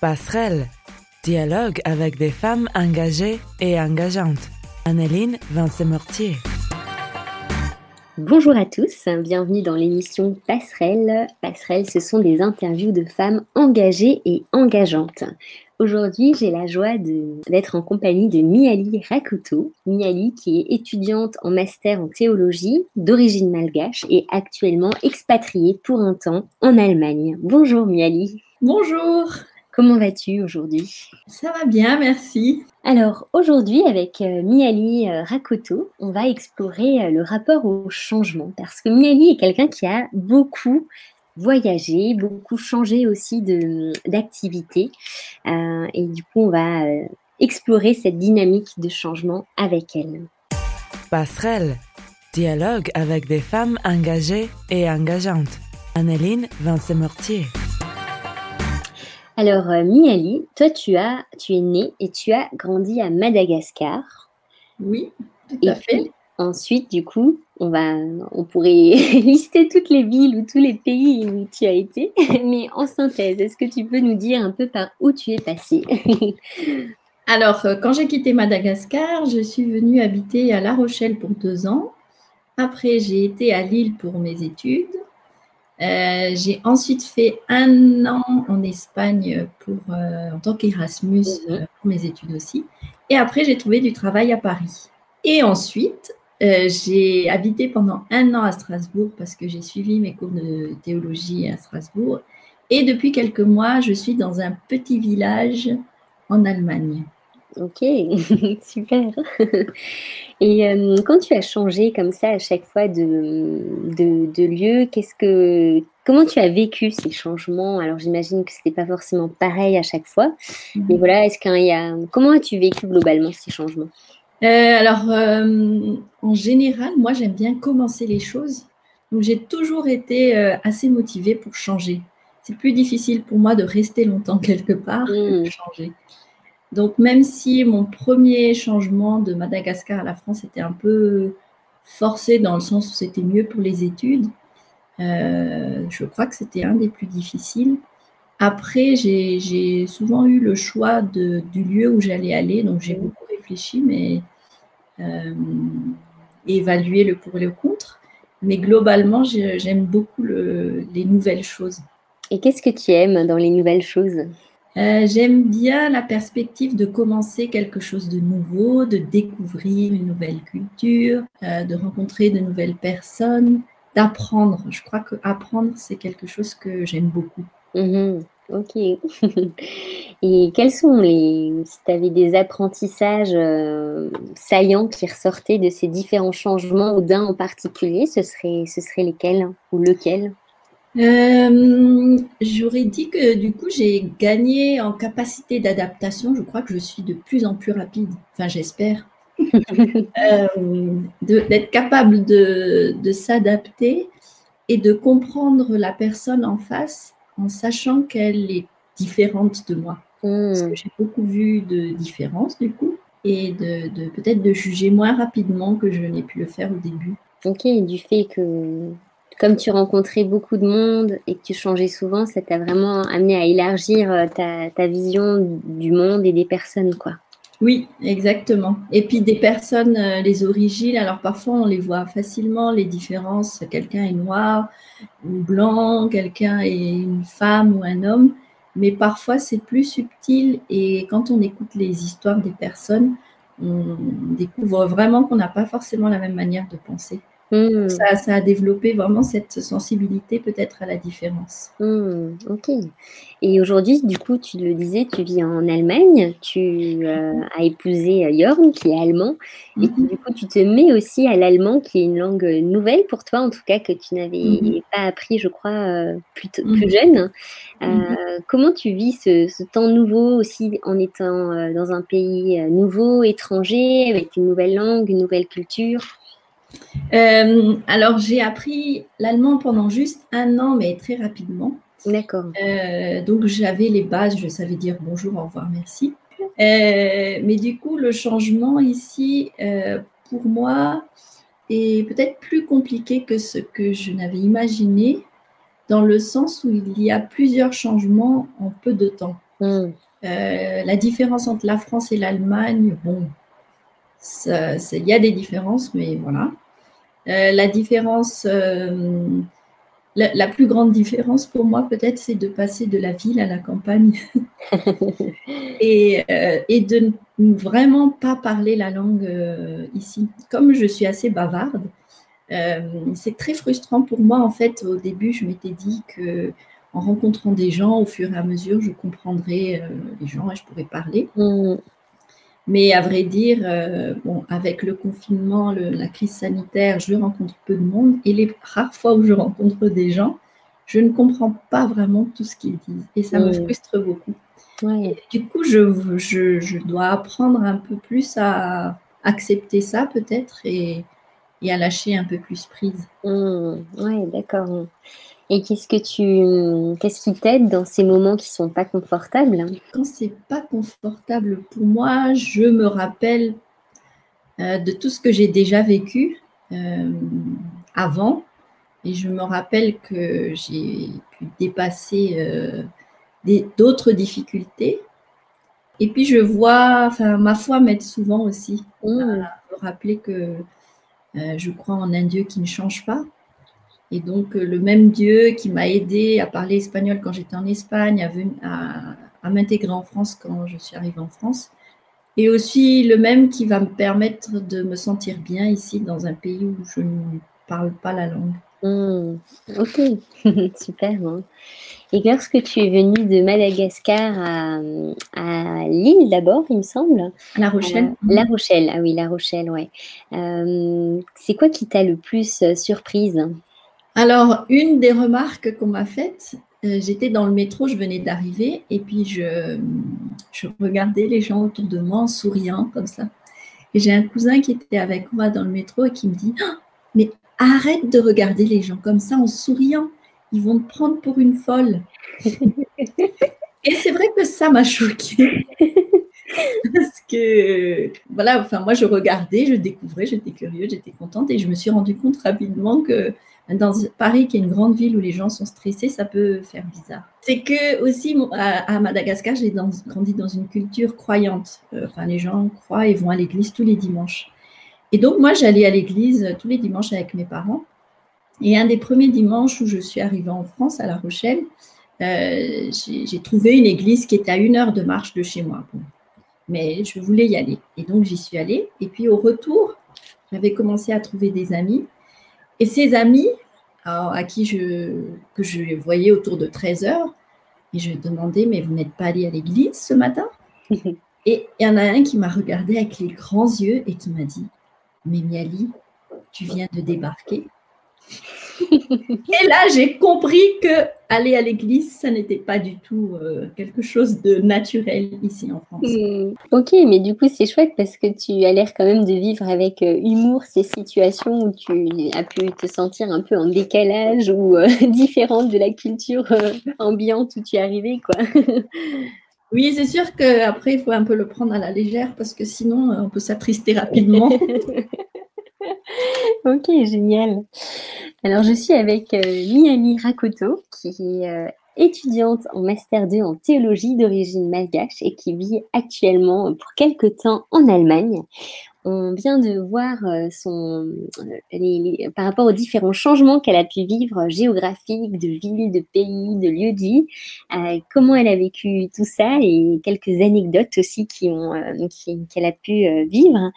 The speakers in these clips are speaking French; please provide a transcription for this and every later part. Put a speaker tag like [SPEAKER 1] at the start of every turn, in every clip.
[SPEAKER 1] Passerelle. Dialogue avec des femmes engagées et engageantes. Anneline Vincent-Mortier.
[SPEAKER 2] Bonjour à tous, bienvenue dans l'émission Passerelle. Passerelle, ce sont des interviews de femmes engagées et engageantes. Aujourd'hui, j'ai la joie d'être en compagnie de Miali Rakuto. Miali qui est étudiante en master en théologie, d'origine malgache et actuellement expatriée pour un temps en Allemagne. Bonjour Miali.
[SPEAKER 3] Bonjour.
[SPEAKER 2] Comment vas-tu aujourd'hui?
[SPEAKER 3] Ça va bien, merci.
[SPEAKER 2] Alors aujourd'hui, avec euh, Miali euh, Rakoto, on va explorer euh, le rapport au changement parce que Miali est quelqu'un qui a beaucoup voyagé, beaucoup changé aussi d'activité. et du coup, on va explorer cette dynamique de changement avec elle.
[SPEAKER 1] Passerelle, dialogue avec des femmes engagées et engageantes. Anneline Vincent-Mortier.
[SPEAKER 2] Alors, euh, Miali, toi, tu, as, tu es née et tu as grandi à Madagascar.
[SPEAKER 3] Oui, tout à fait.
[SPEAKER 2] Ensuite, du coup, on, va, on pourrait lister toutes les villes ou tous les pays où tu as été. Mais en synthèse, est-ce que tu peux nous dire un peu par où tu es passée
[SPEAKER 3] Alors, euh, quand j'ai quitté Madagascar, je suis venue habiter à La Rochelle pour deux ans. Après, j'ai été à Lille pour mes études. Euh, j'ai ensuite fait un an en Espagne pour, euh, en tant qu'Erasmus mhm. euh, pour mes études aussi. Et après, j'ai trouvé du travail à Paris. Et ensuite, j'ai habité pendant un an à Strasbourg parce que j'ai suivi mes cours de théologie à Strasbourg. Et depuis quelques mois, je suis dans un petit village en Allemagne.
[SPEAKER 2] Ok, super. Et euh, quand tu as changé comme ça à chaque fois de, de, lieu, qu'est-ce que, comment tu as vécu ces changements? Alors j'imagine que ce n'était pas forcément pareil à chaque fois, mais mhm. voilà, est-ce qu'il y a, comment as-tu vécu globalement ces changements?
[SPEAKER 3] Euh, Alors euh, en général, moi j'aime bien commencer les choses, donc j'ai toujours été assez motivée pour changer. C'est plus difficile pour moi de rester longtemps quelque part que de mmh. changer. Donc même si mon premier changement de Madagascar à la France était un peu forcé dans le sens où c'était mieux pour les études, euh, je crois que c'était un des plus difficiles. Après, j'ai souvent eu le choix de, du lieu où j'allais aller, donc j'ai beaucoup réfléchi, mais euh, évalué le pour et le contre. Mais globalement, j'aime beaucoup les nouvelles choses.
[SPEAKER 2] Et qu'est-ce que tu aimes dans les nouvelles choses?
[SPEAKER 3] Euh, j'aime bien la perspective de commencer quelque chose de nouveau, de découvrir une nouvelle culture, euh, de rencontrer de nouvelles personnes, d'apprendre. Je crois que apprendre, c'est quelque chose que j'aime beaucoup.
[SPEAKER 2] Mhm. ok. Et quels sont les, si tu avais des apprentissages euh, saillants qui ressortaient de ces différents changements ou d'un en particulier, ce serait, ce serait lesquels ou lequel?
[SPEAKER 3] Euh, j'aurais dit que du coup, j'ai gagné en capacité d'adaptation. Je crois que je suis de plus en plus rapide. Enfin, j'espère. Euh, d'être capable de, de s'adapter et de comprendre la personne en face en sachant qu'elle est différente de moi. Parce que hmm. j'ai beaucoup vu de différences du coup et de, de peut-être de juger moins rapidement que je n'ai pu le faire au début.
[SPEAKER 2] Ok, du fait que comme tu rencontrais beaucoup de monde et que tu changeais souvent, ça t'a vraiment amené à élargir euh, ta, vision du monde et des personnes, quoi.
[SPEAKER 3] Oui, exactement. Et puis des personnes, euh, les origines, alors parfois on les voit facilement, les différences. Quelqu'un est noir ou blanc, quelqu'un est une femme ou un homme, mais parfois c'est plus subtil et quand on écoute les histoires des personnes, on découvre vraiment qu'on n'a pas forcément la même manière de penser. Hmm. Ça, a développé vraiment cette sensibilité peut-être à la différence.
[SPEAKER 2] Hmm, ok. Et aujourd'hui, du coup, tu le disais, tu vis en Allemagne, tu euh, as épousé Jorn euh, qui est allemand, et mhm. du coup, tu te mets aussi à l'allemand qui est une langue nouvelle pour toi, en tout cas que tu n'avais mhm. pas appris, je crois, euh, plus, plus, mhm. jeune. comment tu vis ce, ce, temps nouveau aussi en étant dans un pays nouveau, étranger, avec une nouvelle langue, une nouvelle culture?
[SPEAKER 3] Euh, alors, j'ai appris l'allemand pendant juste un an, mais très rapidement.
[SPEAKER 2] D'accord.
[SPEAKER 3] Euh, donc, j'avais les bases, je savais dire bonjour, au revoir, merci. Euh, mais du coup, le changement ici, pour moi, est peut-être plus compliqué que ce que je n'avais imaginé, dans le sens où il y a plusieurs changements en peu de temps. Mm. la différence entre la France et l'Allemagne, bon, il y a des différences, mais voilà. la différence, la, plus grande différence pour moi, peut-être, c'est de passer de la ville à la campagne et, et, de ne vraiment pas parler la langue ici. Comme je suis assez bavarde, euh, c'est très frustrant pour moi. En fait, au début, je m'étais dit que en rencontrant des gens, au fur et à mesure, je comprendrais euh, les gens et je pourrais parler. Mm. Mais à vrai dire, euh, bon, avec le confinement, la crise sanitaire, je rencontre peu de monde. Et les rares fois où je rencontre des gens, je ne comprends pas vraiment tout ce qu'ils disent. Et ça me frustre beaucoup. Du coup, je, je, je, dois apprendre un peu plus à accepter ça peut-être et, et à lâcher un peu plus prise.
[SPEAKER 2] Mmh, oui, d'accord. Et qu'est-ce que tu, qu'est-ce qui t'aide dans ces moments qui sont pas confortables
[SPEAKER 3] Quand c'est pas confortable pour moi, je me rappelle euh, de tout ce que j'ai déjà vécu euh, avant, et je me rappelle que j'ai pu dépasser euh, d'autres difficultés. Et puis je vois, enfin ma foi m'aide souvent aussi mmh. à me rappeler que euh, je crois en un Dieu qui ne change pas. Et donc, euh, le même Dieu qui m'a aidé à parler espagnol quand j'étais en Espagne, à, à, m'intégrer en France quand je suis arrivée en France, et aussi le même qui va me permettre de me sentir bien ici dans un pays où je ne parle pas la langue.
[SPEAKER 2] Mmh. ok, super. Hein. Et lorsque tu es venue de Madagascar à, à Lille d'abord, il me semble.
[SPEAKER 3] La Rochelle.
[SPEAKER 2] Euh, la Rochelle, ah oui, La Rochelle, ouais. Euh, c'est quoi qui t'a le plus euh, surprise?
[SPEAKER 3] Alors, une des remarques qu'on m'a faites, j'étais dans le métro, je venais d'arriver, et puis je, je regardais les gens autour de moi en souriant comme ça. Et j'ai un cousin qui était avec moi dans le métro et qui me dit «Ah, Mais arrête de regarder les gens comme ça en souriant ils vont te prendre pour une folle. Et c'est vrai que ça m'a choquée. Parce que, voilà, enfin, moi, je regardais, je découvrais, j'étais curieuse, j'étais contente et je me suis rendu compte rapidement que dans Paris, qui est une grande ville où les gens sont stressés, ça peut faire bizarre. C'est que aussi, à, Madagascar, j'ai grandi dans une culture croyante. Euh, enfin, les gens croient et vont à l'église tous les dimanches. Et donc, moi, j'allais à l'église tous les dimanches avec mes parents. Et un des premiers dimanches où je suis arrivée en France, à La Rochelle, euh, j'ai trouvé une église qui était à une heure de marche de chez moi. Mais je voulais y aller. Et donc, j'y suis allée. Et puis, au retour, j'avais commencé à trouver des amis. Et ces amis, à qui je, que je voyais autour de 13 heures, et je demandais, mais vous n'êtes pas allé à l'église ce matin? Et il y en a un qui m'a regardé avec les grands yeux et qui m'a dit, mais Miali, tu viens de débarquer et là, j'ai compris que aller à l'église, ça n'était pas du tout euh, quelque chose de naturel ici en France. Hmm.
[SPEAKER 2] Ok, mais du coup, c'est chouette parce que tu as l'air quand même de vivre avec euh, humour ces situations où tu as pu te sentir un peu en décalage ou euh, différente de la culture ambiante où tu es arrivé, quoi.
[SPEAKER 3] Oui, c'est sûr qu'après, il faut un peu le prendre à la légère parce que sinon, on peut s'attrister rapidement.
[SPEAKER 2] ok, génial. Alors, je suis avec euh, Miami Rakoto, qui est euh, étudiante en Master 2 en théologie d'origine malgache et qui vit actuellement pour quelque temps en Allemagne on vient de voir euh, son, euh, par rapport aux différents changements qu'elle a pu vivre géographiques, de villes, de pays, de lieux de vie, euh, comment elle a vécu tout ça et quelques anecdotes aussi qu'elle a pu vivre.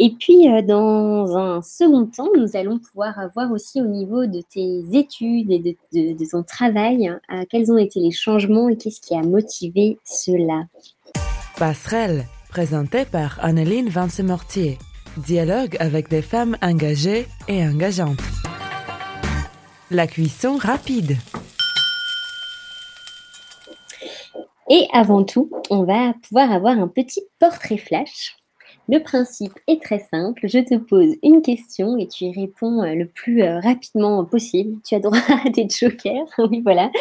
[SPEAKER 2] Et puis, dans un second temps, nous allons pouvoir voir aussi au niveau de tes études et de, de ton travail, quels ont été les changements et qu'est-ce qui a motivé cela?
[SPEAKER 1] Passerelle présenté par Anneline Vance-Mortier. Dialogue avec des femmes engagées et engageantes. La cuisson rapide.
[SPEAKER 2] Et avant tout, on va pouvoir avoir un petit portrait flash. Le principe est très simple. Je te pose une question et tu y réponds euh, le plus euh, rapidement possible. Tu as droit à des jokers. Oui, voilà.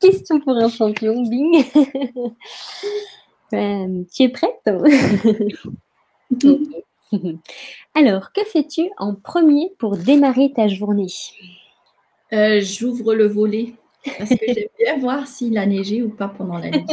[SPEAKER 2] Question pour un champion. Bing. Euh, tu es prête? Alors, que fais-tu en premier pour démarrer ta journée?
[SPEAKER 3] Euh, J'ouvre le volet Parce que j'aime bien voir s'il a neigé ou pas pendant la nuit.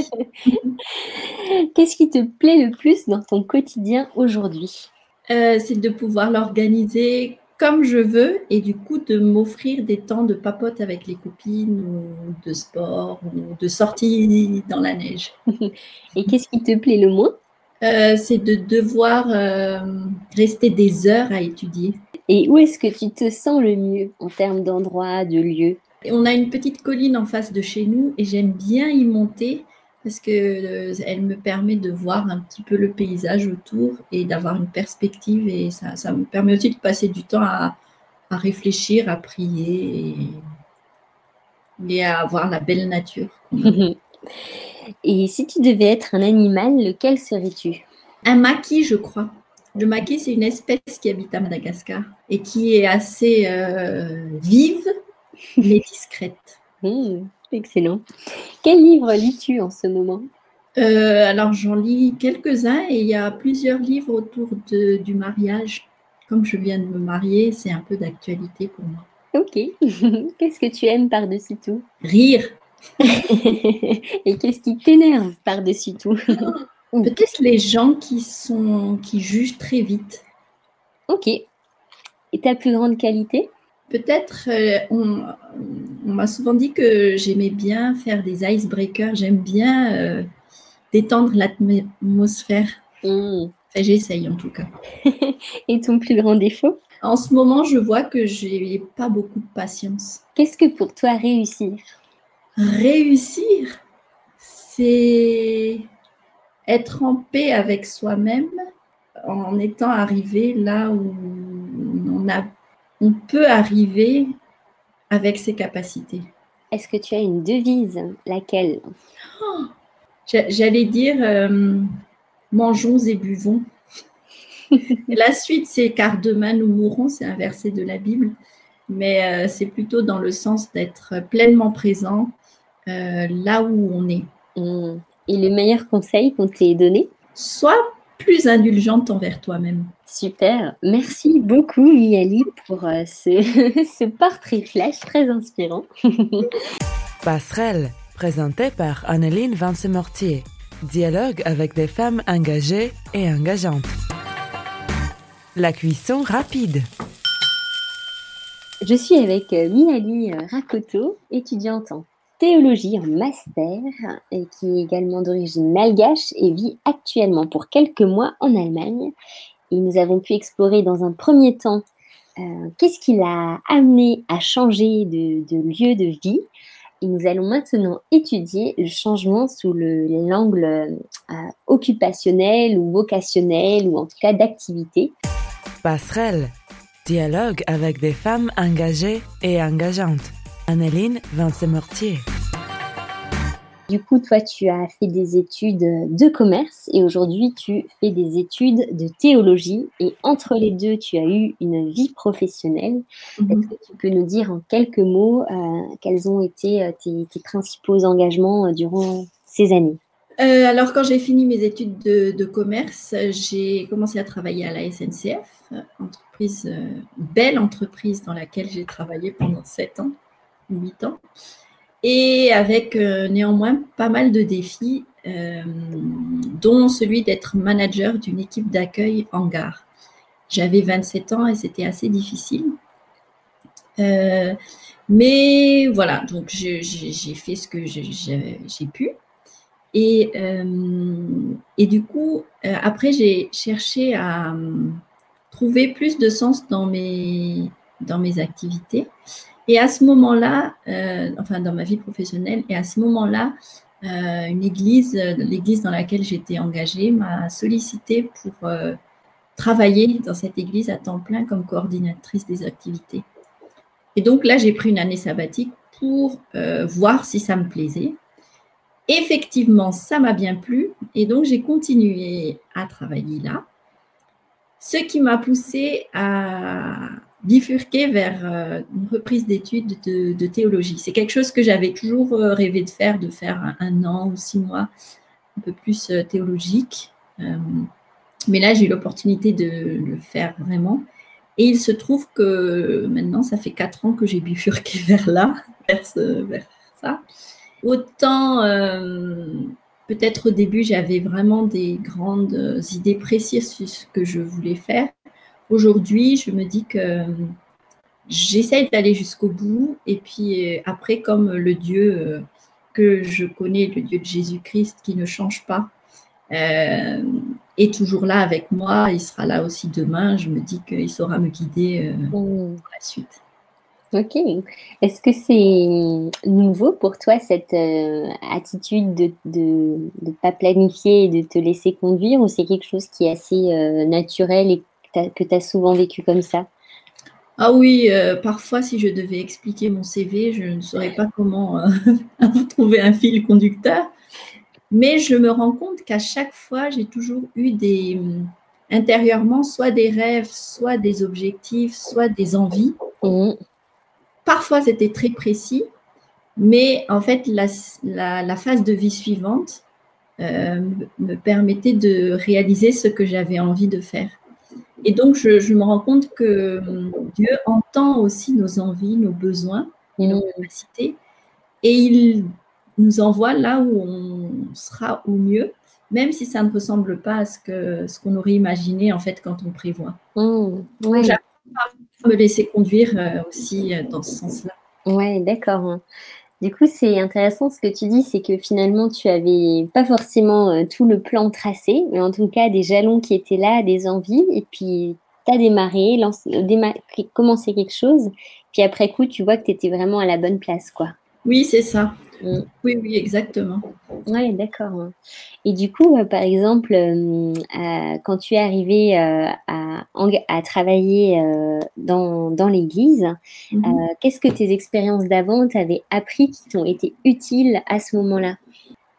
[SPEAKER 2] Qu'est-ce qui te plaît le plus dans ton quotidien aujourd'hui?
[SPEAKER 3] Euh, C'est de pouvoir l'organiser comme je veux et du coup de m'offrir des temps de papote avec les copines ou de sport ou de sortie dans la neige.
[SPEAKER 2] et qu'est-ce qui te plaît le moins?
[SPEAKER 3] Euh, C'est de devoir euh, rester des heures à étudier.
[SPEAKER 2] Et où est-ce que tu te sens le mieux en termes d'endroit, de lieu
[SPEAKER 3] On a une petite colline en face de chez nous et j'aime bien y monter parce qu'elle euh, me permet de voir un petit peu le paysage autour et d'avoir une perspective et ça, ça, me permet aussi de passer du temps à, à réfléchir, à prier et, et, à voir la belle nature.
[SPEAKER 2] et si tu devais être un animal, lequel serais-tu?
[SPEAKER 3] Un maquis, je crois. Le maquis, c'est une espèce qui habite à Madagascar et qui est assez euh, vive, mais discrète.
[SPEAKER 2] Mmh, excellent. Quel livre lis-tu en ce moment?
[SPEAKER 3] Euh, Alors, j'en lis quelques-uns et il y a plusieurs livres autour de, du mariage. Comme je viens de me marier, c'est un peu d'actualité pour moi.
[SPEAKER 2] Ok. qu'est-ce que tu aimes par-dessus tout?
[SPEAKER 3] Rire.
[SPEAKER 2] et qu'est-ce qui t'énerve par-dessus tout?
[SPEAKER 3] Peut-être les gens qui, sont, qui jugent très vite.
[SPEAKER 2] Ok. Et ta plus grande qualité?
[SPEAKER 3] Peut-être, euh, on, on m'a souvent dit que j'aimais bien faire des icebreakers, j'aime bien euh, détendre l'atmosphère.
[SPEAKER 2] Mmh.
[SPEAKER 3] Enfin, J'essaye en tout cas.
[SPEAKER 2] Et ton plus grand défaut?
[SPEAKER 3] En ce moment, je vois que je n'ai pas beaucoup de patience.
[SPEAKER 2] Qu'est-ce que pour toi réussir?
[SPEAKER 3] Réussir, c'est être en paix avec soi-même en étant arrivé là où on, a, on peut arriver avec ses capacités.
[SPEAKER 2] Est-ce que tu as une devise? Laquelle?
[SPEAKER 3] Oh, J'allais dire euh, mangeons et buvons. la suite, c'est car demain nous mourrons, c'est un verset de la Bible, mais euh, c'est plutôt dans le sens d'être pleinement présent euh, là où on est.
[SPEAKER 2] Mmh. Et le meilleur conseil qu'on t'ait donné?
[SPEAKER 3] Sois plus indulgente envers toi-même.
[SPEAKER 2] Super. Merci beaucoup, Miali, pour euh, ce, ce portrait flash très inspirant.
[SPEAKER 1] Passerelle, présenté par Anneline Vance-Mortier. Dialogue avec des femmes engagées et engageantes. La cuisson rapide.
[SPEAKER 2] Je suis avec Miali Rakoto, étudiante en théologie en master et qui est également d'origine malgache et vit actuellement pour quelques mois en Allemagne. Et nous avons pu explorer dans un premier temps euh, qu'est-ce qui l'a amené à changer de, lieu de vie. Et nous allons maintenant étudier le changement sous l'angle euh, occupationnel ou vocationnel ou en tout cas d'activité.
[SPEAKER 1] Passerelle, dialogue avec des femmes engagées et engageantes. Anneline Vincent-Mortier.
[SPEAKER 2] Du coup, toi, tu as fait des études de commerce et aujourd'hui, tu fais des études de théologie. Et entre les deux, tu as eu une vie professionnelle.
[SPEAKER 3] Mhm.
[SPEAKER 2] Est-ce que tu peux nous dire en quelques mots euh, quels ont été euh, tes, tes, principaux engagements euh, durant ces années?
[SPEAKER 3] Euh, Alors, quand j'ai fini mes études de, de commerce, j'ai commencé à travailler à la SNCF, entreprise, belle entreprise dans laquelle j'ai travaillé pendant sept ans. 8 ans, et avec euh, néanmoins pas mal de défis, euh, dont celui d'être manager d'une équipe d'accueil en gare. J'avais 27 ans et c'était assez difficile. Euh, mais voilà, donc j'ai fait ce que j'ai pu. Et, et, du coup, après, j'ai cherché à trouver plus de sens dans mes, dans mes activités. Et à ce moment-là, euh, enfin dans ma vie professionnelle, et à ce moment-là, euh, une église, l'église dans laquelle j'étais engagée, m'a sollicité pour euh, travailler dans cette église à temps plein comme coordinatrice des activités. Et donc là, j'ai pris une année sabbatique pour voir si ça me plaisait. Effectivement, ça m'a bien plu, et donc j'ai continué à travailler là. Ce qui m'a poussé à, bifurquer vers euh, une reprise d'études de, théologie. C'est quelque chose que j'avais toujours euh, rêvé de faire, de faire un, an ou six mois un peu plus euh, théologique. Mais là, j'ai eu l'opportunité de le faire vraiment. Et il se trouve que maintenant, ça fait quatre ans que j'ai bifurqué vers là, vers, ce, vers ça. Autant, peut-être au début, j'avais vraiment des grandes idées précises sur ce que je voulais faire. Aujourd'hui, je me dis que j'essaye d'aller jusqu'au bout. Et puis après, comme le Dieu que je connais, le Dieu de Jésus-Christ qui ne change pas, euh, est toujours là avec moi. Il sera là aussi demain. Je me dis qu'il saura me guider euh, mmh. pour la suite.
[SPEAKER 2] Ok. Est-ce que c'est nouveau pour toi cette euh, attitude de ne pas planifier et de te laisser conduire ou c'est quelque chose qui est assez naturel et que tu as souvent vécu comme ça?
[SPEAKER 3] Ah oui, parfois si je devais expliquer mon CV, je ne saurais pas comment trouver un fil conducteur. Mais je me rends compte qu'à chaque fois, j'ai toujours eu des hum, intérieurement soit des rêves, soit des objectifs, soit des envies. Mmh. Parfois, c'était très précis, mais en fait, la, phase de vie suivante euh, me permettait de réaliser ce que j'avais envie de faire. Et donc, je, me rends compte que hum, Dieu entend aussi nos envies, nos besoins et nos mmh. capacités, et il nous envoie là où on sera au mieux, même si ça ne ressemble pas à ce que ce qu'on aurait imaginé en fait quand on prévoit. Mmh, J'apprends à me laisser conduire euh, aussi euh, dans ce sens-là.
[SPEAKER 2] Ouais, d'accord. Du coup, c'est intéressant ce que tu dis, c'est que finalement, tu avais pas forcément euh, tout le plan tracé, mais en tout cas des jalons qui étaient là, des envies, et puis tu as démarré, lancé, commencé quelque chose, puis après coup, tu vois que tu étais vraiment à la bonne place, quoi.
[SPEAKER 3] Oui, c'est ça. Mm. Oui, oui, exactement.
[SPEAKER 2] Oui, d'accord. Et du coup, euh, par exemple, euh, euh, quand tu es arrivé à, travailler dans, l'église, mm-hmm. qu'est-ce que tes expériences d'avant t'avaient appris qui t'ont été utiles à ce moment-là?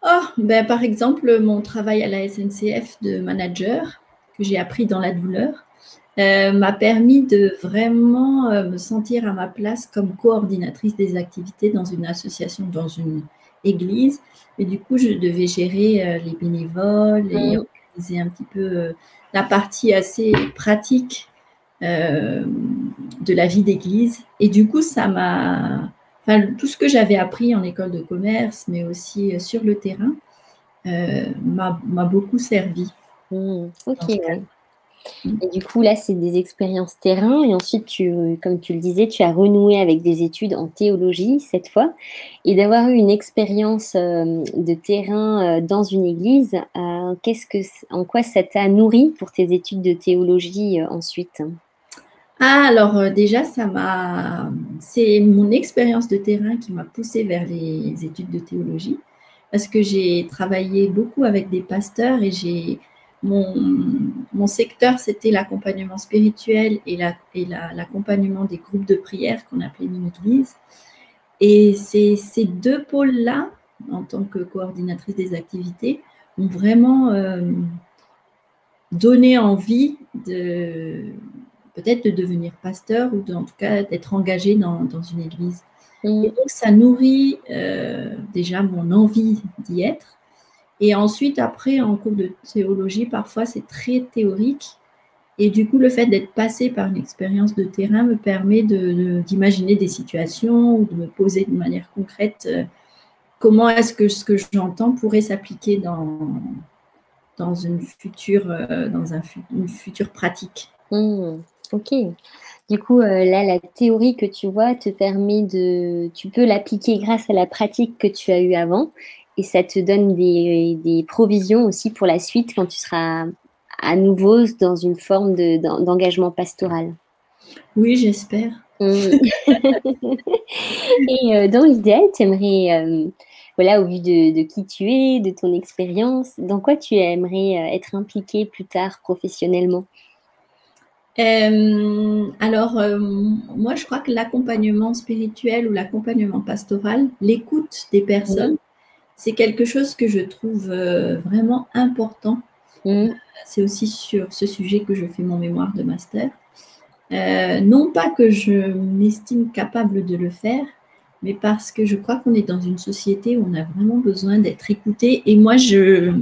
[SPEAKER 3] Oh, ben, Par exemple, mon travail à la SNCF de manager, que j'ai appris dans la douleur. Euh, m'a permis de vraiment euh, me sentir à ma place comme coordinatrice des activités dans une association, dans une église. Et du coup, je devais gérer euh, les bénévoles et mmh. organiser un petit peu la partie assez pratique de la vie d'église. Et du coup, ça m'a... Enfin, tout ce que j'avais appris en école de commerce, mais aussi sur le terrain, m'a beaucoup servi.
[SPEAKER 2] Mmh. Ok, du coup, là, c'est des expériences terrain. Et ensuite, tu, comme tu le disais, tu as renoué avec des études en théologie cette fois. Et d'avoir eu une expérience euh, de terrain euh, dans une église, euh, qu'est-ce que, en quoi ça t'a nourri pour tes études de théologie ensuite?
[SPEAKER 3] Ah, alors déjà, ça m'a, c'est mon expérience de terrain qui m'a poussée vers les études de théologie, parce que j'ai travaillé beaucoup avec des pasteurs et j'ai mon, secteur, c'était l'accompagnement spirituel et l'accompagnement des groupes de prière qu'on appelait mini-église. Et ces, ces deux pôles-là, en tant que coordinatrice des activités, ont vraiment euh, donné envie de peut-être de devenir pasteur ou en tout cas d'être engagé dans, une église. Mmh. Et donc ça nourrit euh, déjà mon envie d'y être et ensuite, après, en cours de théologie, parfois c'est très théorique. Et du coup, le fait d'être passé par une expérience de terrain me permet d'imaginer des situations ou de me poser de manière concrète euh, comment est-ce que ce que j'entends pourrait s'appliquer dans, dans, une, future, euh, dans un, une future pratique.
[SPEAKER 2] Mmh, ok. Du coup, euh, là, la théorie que tu vois te permet de, tu peux l'appliquer grâce à la pratique que tu as eue avant et ça te donne des, provisions aussi pour la suite quand tu seras à nouveau dans une forme d'engagement pastoral.
[SPEAKER 3] Oui, j'espère. Mm.
[SPEAKER 2] et euh, dans l'idéal, tu aimerais, euh, voilà, au vu de, qui tu es, de ton expérience, dans quoi tu aimerais euh, être impliqué plus tard professionnellement?
[SPEAKER 3] Alors, moi, je crois que l'accompagnement spirituel ou l'accompagnement pastoral, l'écoute des personnes, c'est quelque chose que je trouve euh, vraiment important. Mm. C'est aussi sur ce sujet que je fais mon mémoire de master. Euh, non pas que je m'estime capable de le faire, mais parce que je crois qu'on est dans une société où on a vraiment besoin d'être écouté. Et moi, je,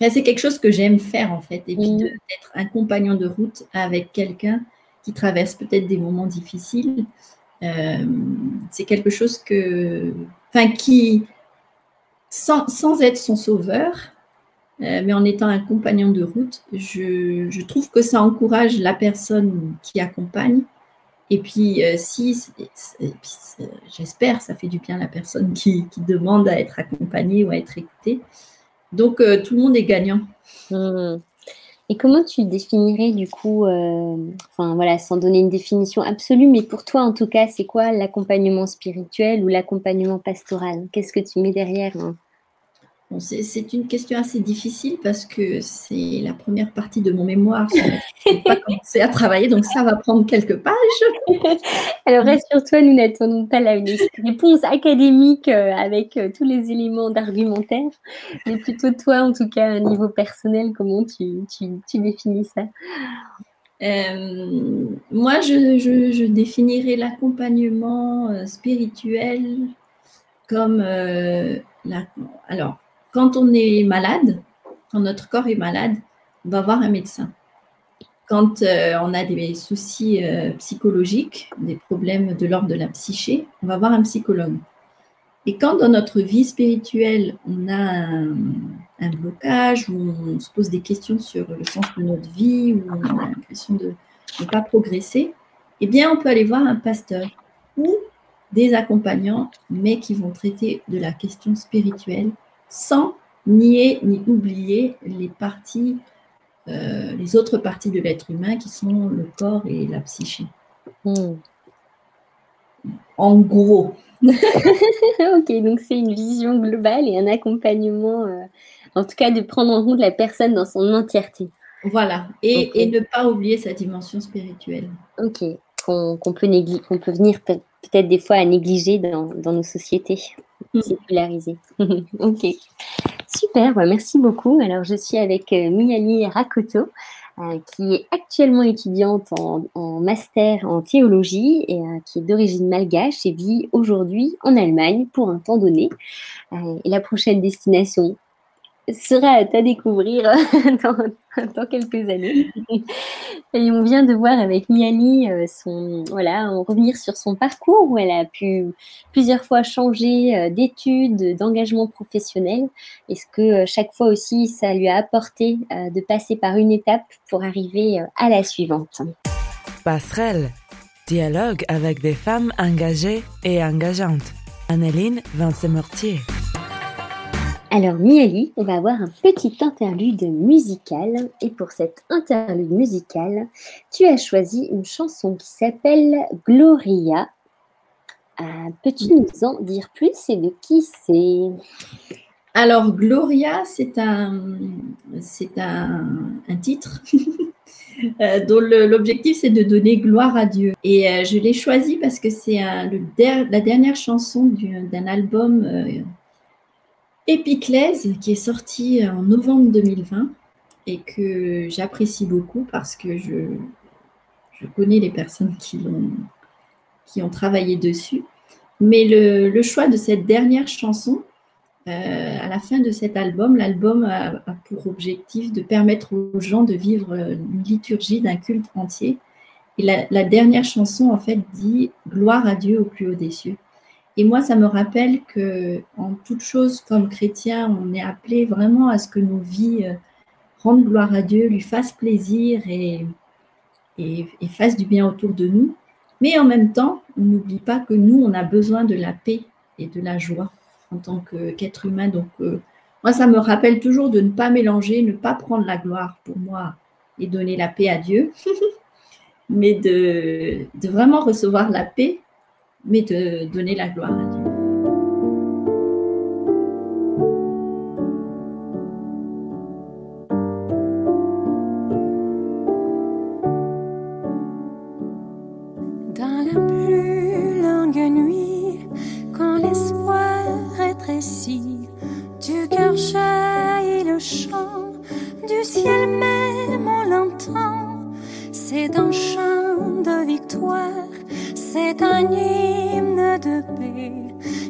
[SPEAKER 3] c'est quelque chose que j'aime faire en fait, et puis mm. d'être un compagnon de route avec quelqu'un qui traverse peut-être des moments difficiles c'est quelque chose que, enfin, qui, sans, être son sauveur, mais en étant un compagnon de route, je, je, trouve que ça encourage la personne qui accompagne et puis, euh, si, j'espère, ça fait du bien à la personne qui, demande à être accompagnée ou à être écoutée. Donc, euh, tout le monde est gagnant.
[SPEAKER 2] Mmh. Et comment tu définirais du coup, euh, enfin voilà, sans donner une définition absolue, mais pour toi en tout cas, c'est quoi l'accompagnement spirituel ou l'accompagnement pastoral? Qu'est-ce que tu mets derrière hein?
[SPEAKER 3] C'est une question assez difficile parce que c'est la première partie de mon mémoire. Je n'ai pas commencé à travailler, donc ça va prendre quelques pages.
[SPEAKER 2] Alors rassure-toi, nous n'attendons pas la réponse académique euh, avec euh, tous les éléments d'argumentaire, mais plutôt toi, en tout cas, à un niveau personnel, comment tu, définis ça?
[SPEAKER 3] Euh, Moi, je, définirais l'accompagnement spirituel comme la, alors quand on est malade, quand notre corps est malade, on va voir un médecin. Quand euh, on a des soucis euh, psychologiques, des problèmes de l'ordre de la psyché, on va voir un psychologue. Et quand dans notre vie spirituelle, on a un, blocage, ou on se pose des questions sur le sens de notre vie, ou on a l'impression de ne pas progresser, eh bien, on peut aller voir un pasteur ou des accompagnants, mais qui vont traiter de la question spirituelle sans nier ni oublier les parties, euh, les autres parties de l'être humain qui sont le corps et la psyché. Hmm. En gros.
[SPEAKER 2] ok, donc c'est une vision globale et un accompagnement, euh, en tout cas de prendre en compte la personne dans son entièreté.
[SPEAKER 3] Voilà, et, ne pas oublier sa dimension spirituelle.
[SPEAKER 2] Ok, qu'on peut, peut venir peut-être des fois à négliger dans, dans nos sociétés. Mm. Sécularisé. ok. Super, bah, merci beaucoup. Alors, je suis avec euh, Rakoto, euh, qui est actuellement étudiante en, master en théologie et euh, qui est d'origine malgache et vit aujourd'hui en Allemagne pour un temps donné. et la prochaine destination, sera à découvrir dans, quelques années. Et on vient de voir avec Miali euh, son, voilà, revenir sur son parcours où elle a pu plusieurs fois changer euh, d'études, d'engagement professionnel. Est-ce que euh, chaque fois aussi ça lui a apporté de passer par une étape pour arriver à la suivante?
[SPEAKER 1] Passerelle, dialogue avec des femmes engagées et engageantes. Anneline Vincent-Mortier.
[SPEAKER 2] Alors Miali, on va avoir un petit interlude musical et pour cet interlude musical, tu as choisi une chanson qui s'appelle Gloria. Euh, peux-tu nous en dire plus et de qui c'est?
[SPEAKER 3] Alors Gloria, c'est un, un, titre euh, dont l'objectif c'est de donner gloire à Dieu. Et euh, je l'ai choisi parce que c'est la dernière chanson d'un album Épiclèse, qui est sorti en novembre 2020 et que j'apprécie beaucoup parce que je, connais les personnes qui, ont, qui travaillé dessus. Mais le, choix de cette dernière chanson, euh, à la fin de cet album, l'album a, pour objectif de permettre aux gens de vivre une liturgie d'un culte entier. Et la dernière chanson, en fait, dit Gloire à Dieu au plus haut des cieux. Et moi, ça me rappelle que en toute chose, comme chrétien, on est appelé vraiment à ce que nos vies euh, rendent gloire à Dieu, lui fassent plaisir et, fassent du bien autour de nous. Mais en même temps, on n'oublie pas que nous, on a besoin de la paix et de la joie en tant qu'être humain. Donc, euh, moi, ça me rappelle toujours de ne pas mélanger, ne pas prendre la gloire pour moi et donner la paix à Dieu, mais de vraiment recevoir la paix mais de donner la gloire à Dieu.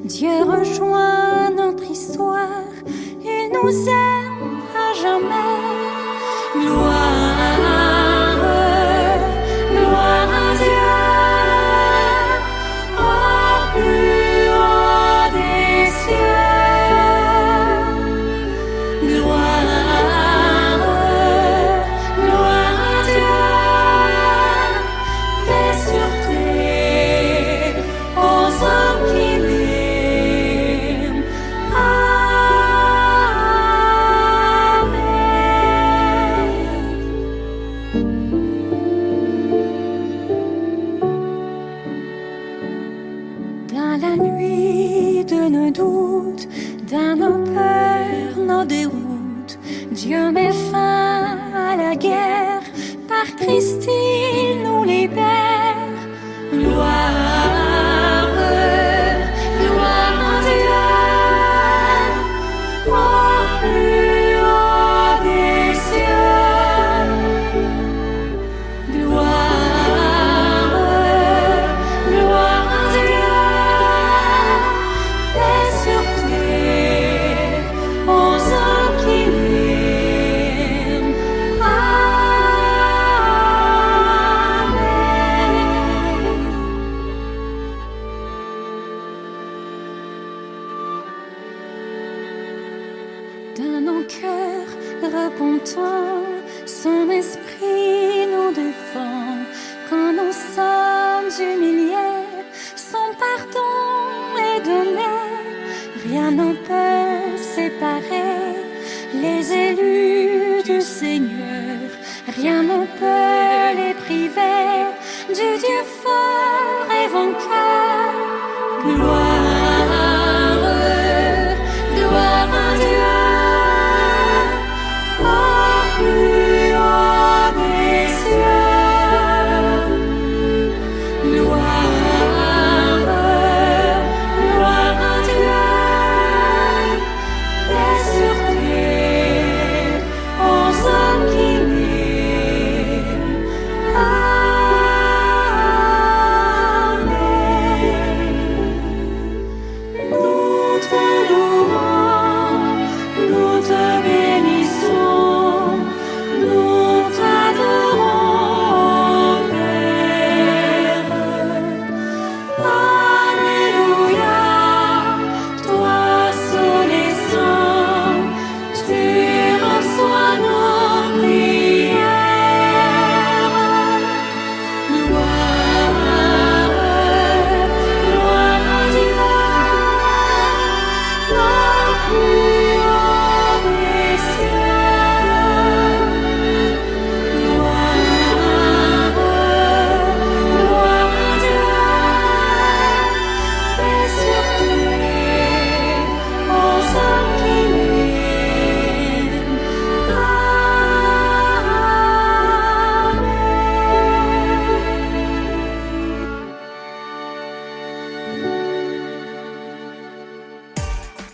[SPEAKER 4] Dieu rejoint notre histoire, il nous aime à jamais.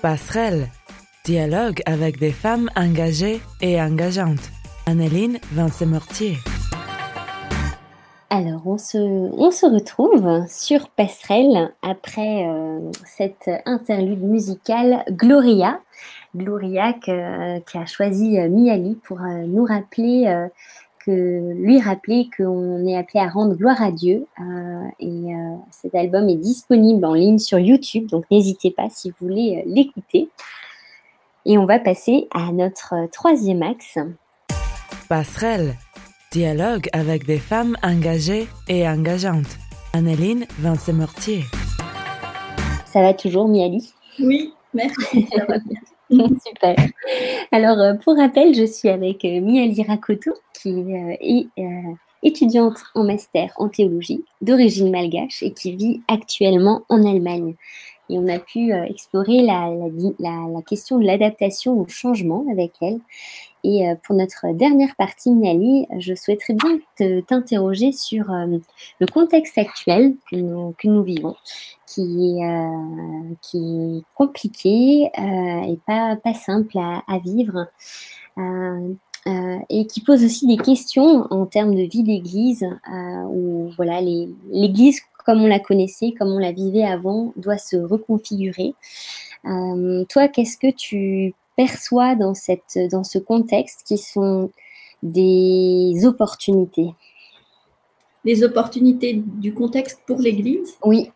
[SPEAKER 1] Passerelle. Dialogue avec des femmes engagées et engageantes. Anneline Vincent-Mortier.
[SPEAKER 2] Alors, on se, retrouve sur Passerelle après euh, cette interlude musicale Gloria. Gloria qui a choisi Miali pour euh, nous rappeler, euh, que, lui rappeler qu'on est appelé à rendre gloire à Dieu. Euh, et euh, cet album est disponible en ligne sur YouTube, donc n'hésitez pas si vous voulez euh, l'écouter. Et on va passer à notre troisième axe.
[SPEAKER 1] Passerelle. Dialogue avec des femmes engagées et engageantes. Anneline Vincent-Mortier.
[SPEAKER 2] Ça va toujours, Miali?
[SPEAKER 3] Oui, merci. ça va bien.
[SPEAKER 2] Super. Alors, pour rappel, je suis avec Miali Rakoto, qui euh, est euh, étudiante en master en théologie, d'origine malgache et qui vit actuellement en Allemagne. Et on a pu euh, explorer la, la question de l'adaptation au changement avec elle. Et euh, pour notre dernière partie, Miali, je souhaiterais bien te- t'interroger sur euh, le contexte actuel que nous, que nous vivons, qui est, euh, qui est compliqué euh, et pas, pas simple à, vivre. Euh, euh, et qui pose aussi des questions en termes de vie d'église, euh, où voilà, l'église comme on la connaissait, comme on la vivait avant, doit se reconfigurer. Euh, toi, qu'est-ce que tu perçois dans, cette, dans ce contexte qui sont des opportunités?
[SPEAKER 3] Les opportunités du contexte pour l'Église?
[SPEAKER 2] Oui,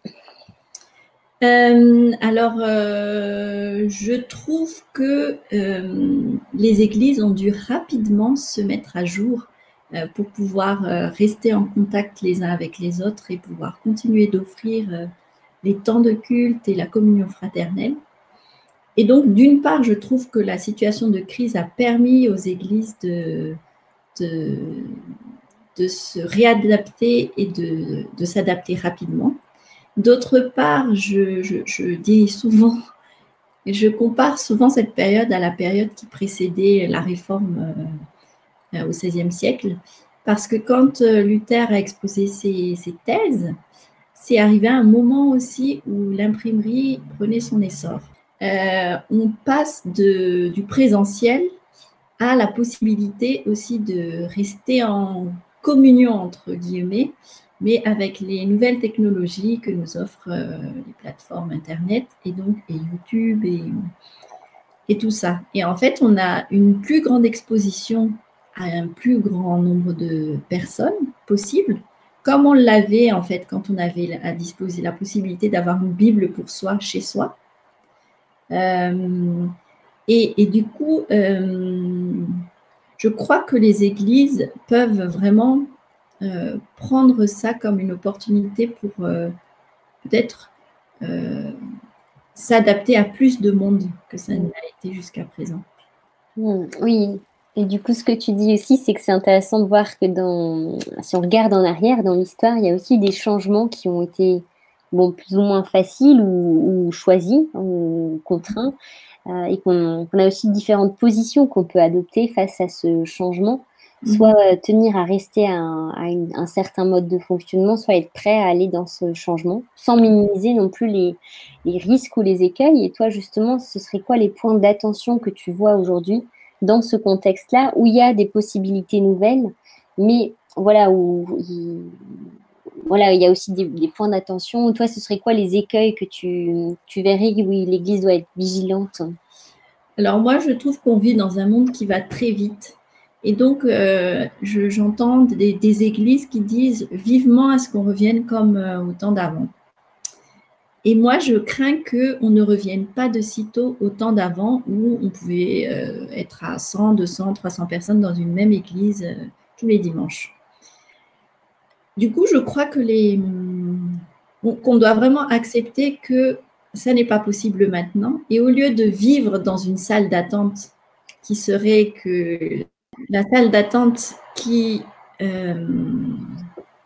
[SPEAKER 3] Euh, alors, euh, je trouve que euh, les églises ont dû rapidement se mettre à jour pour pouvoir rester en contact les uns avec les autres et pouvoir continuer d'offrir les temps de culte et la communion fraternelle. Et donc, d'une part, je trouve que la situation de crise a permis aux églises de, de, de se réadapter et de, de s'adapter rapidement. D'autre part, je, dis souvent je compare souvent cette période à la période qui précédait la réforme euh, au XVIe siècle, parce que quand Luther a exposé ses, thèses, c'est arrivé à un moment aussi où l'imprimerie prenait son essor. on passe du présentiel à la possibilité aussi de rester en communion entre guillemets mais avec les nouvelles technologies que nous offrent euh, les plateformes Internet et donc et YouTube et, et tout ça. Et en fait, on a une plus grande exposition à un plus grand nombre de personnes possible, comme on l'avait en fait quand on avait à disposer la possibilité d'avoir une Bible pour soi chez soi. Euh, et, et, du coup, euh, je crois que les églises peuvent vraiment euh, prendre ça comme une opportunité pour euh, peut-être euh, s'adapter à plus de monde que ça n'a été jusqu'à présent.
[SPEAKER 2] Hmm, oui, et du coup, ce que tu dis aussi, c'est que c'est intéressant de voir que dans, si on regarde en arrière dans l'histoire, il y a aussi des changements qui ont été bon, plus ou moins faciles ou, choisis ou contraints, et qu'on a aussi différentes positions qu'on peut adopter face à ce changement soit euh, tenir à rester à, un, certain mode de fonctionnement, soit être prêt à aller dans ce changement, sans minimiser non plus les, risques ou les écueils. Et toi, justement, ce serait quoi les points d'attention que tu vois aujourd'hui dans ce contexte-là, où il y a des possibilités nouvelles, mais voilà, où il, voilà, il y a aussi des, points d'attention. Toi, ce serait quoi les écueils que tu, tu verrais où l'Église doit être vigilante?
[SPEAKER 3] Alors moi, je trouve qu'on vit dans un monde qui va très vite et donc, euh, j'entends des, églises qui disent vivement à ce qu'on revienne comme euh, au temps d'avant. Et moi, je crains qu'on ne revienne pas de sitôt au temps d'avant où on pouvait euh, être à 100, 200, 300 personnes dans une même église tous les dimanches. Du coup, je crois que qu'on doit vraiment accepter que ça n'est pas possible maintenant. Et au lieu de vivre dans une salle d'attente qui serait que la salle d'attente qui, euh,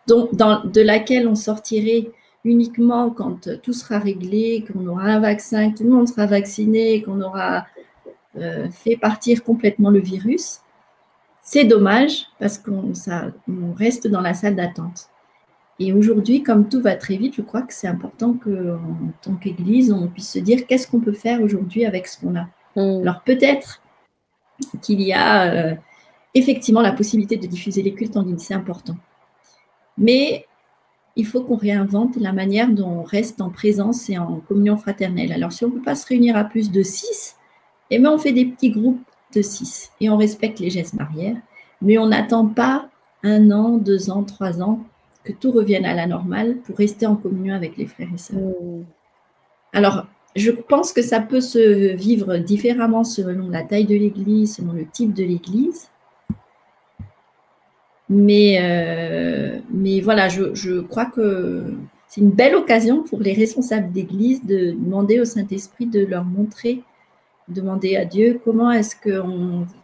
[SPEAKER 3] dans, de laquelle on sortirait uniquement quand tout sera réglé, qu'on aura un vaccin, que tout le monde sera vacciné, qu'on aura euh, fait partir complètement le virus. C'est dommage parce qu'on on reste dans la salle d'attente. Et aujourd'hui, comme tout va très vite, je crois que c'est important qu'en tant qu'Église, on puisse se dire qu'est-ce qu'on peut faire aujourd'hui avec ce qu'on a. Mm. Alors peut-être qu'il y a euh, effectivement la possibilité de diffuser les cultes en ligne, c'est important. Mais il faut qu'on réinvente la manière dont on reste en présence et en communion fraternelle. Alors, si on ne peut pas se réunir à plus de six, eh bien, on fait des petits groupes de six et on respecte les gestes barrières, mais on n'attend pas un an, deux ans, trois ans que tout revienne à la normale pour rester en communion avec les frères et sœurs. Mmh. Alors, je pense que ça peut se vivre différemment selon la taille de l'église, selon le type de l'église. Mais, euh, mais voilà, je, crois que c'est une belle occasion pour les responsables d'église de demander au Saint-Esprit de leur montrer, demander à Dieu comment est-ce que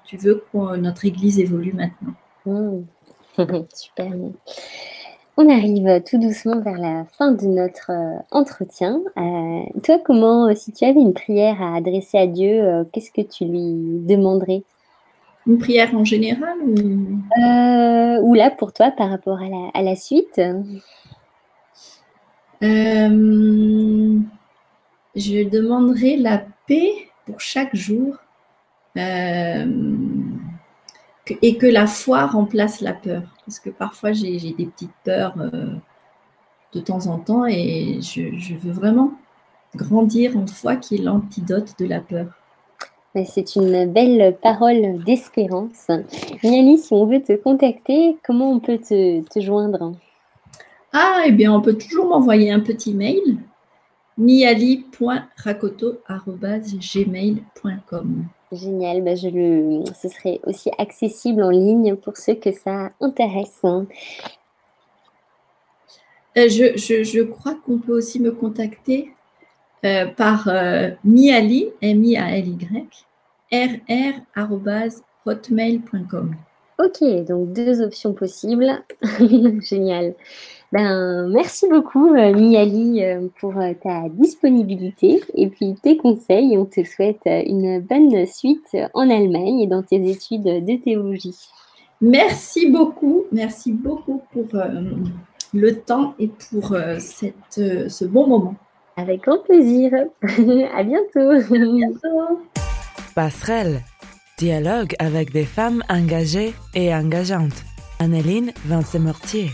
[SPEAKER 3] tu veux que notre église évolue maintenant.
[SPEAKER 2] Mmh. Super. On arrive tout doucement vers la fin de notre euh, entretien. Euh, toi, comment, si tu avais une prière à adresser à Dieu, qu'est-ce que tu lui demanderais?
[SPEAKER 3] Une prière en général ou,
[SPEAKER 2] euh, là pour toi par rapport à la, suite? Euh,
[SPEAKER 3] Je demanderai la paix pour chaque jour euh, et que la foi remplace la peur. Parce que parfois j'ai des petites peurs de temps en temps et je veux vraiment grandir en foi qui est l'antidote de la peur.
[SPEAKER 2] C'est une belle parole d'espérance. Miali, si on veut te contacter, comment on peut te, joindre?
[SPEAKER 3] Ah, eh bien, on peut toujours m'envoyer un petit mail miali.rakoto.gmail.com
[SPEAKER 2] Génial, bah, je le, ce serait aussi accessible en ligne pour ceux que ça intéresse.
[SPEAKER 3] Euh, je, je, crois qu'on peut aussi me contacter euh, par euh, miali, M-I-A-L-Y, rr.hotmail.com.
[SPEAKER 2] Ok, donc deux options possibles. Génial. Ben, merci beaucoup, euh, Miali, euh, pour ta disponibilité et puis tes conseils. On te souhaite une bonne suite en Allemagne et dans tes études de théologie.
[SPEAKER 3] Merci beaucoup, merci beaucoup pour le temps et pour cette, ce bon moment.
[SPEAKER 2] Avec grand plaisir. à bientôt. Bientôt.
[SPEAKER 1] Passerelle. Dialogue avec des femmes engagées et engageantes. Anneline Vincent-Mortier.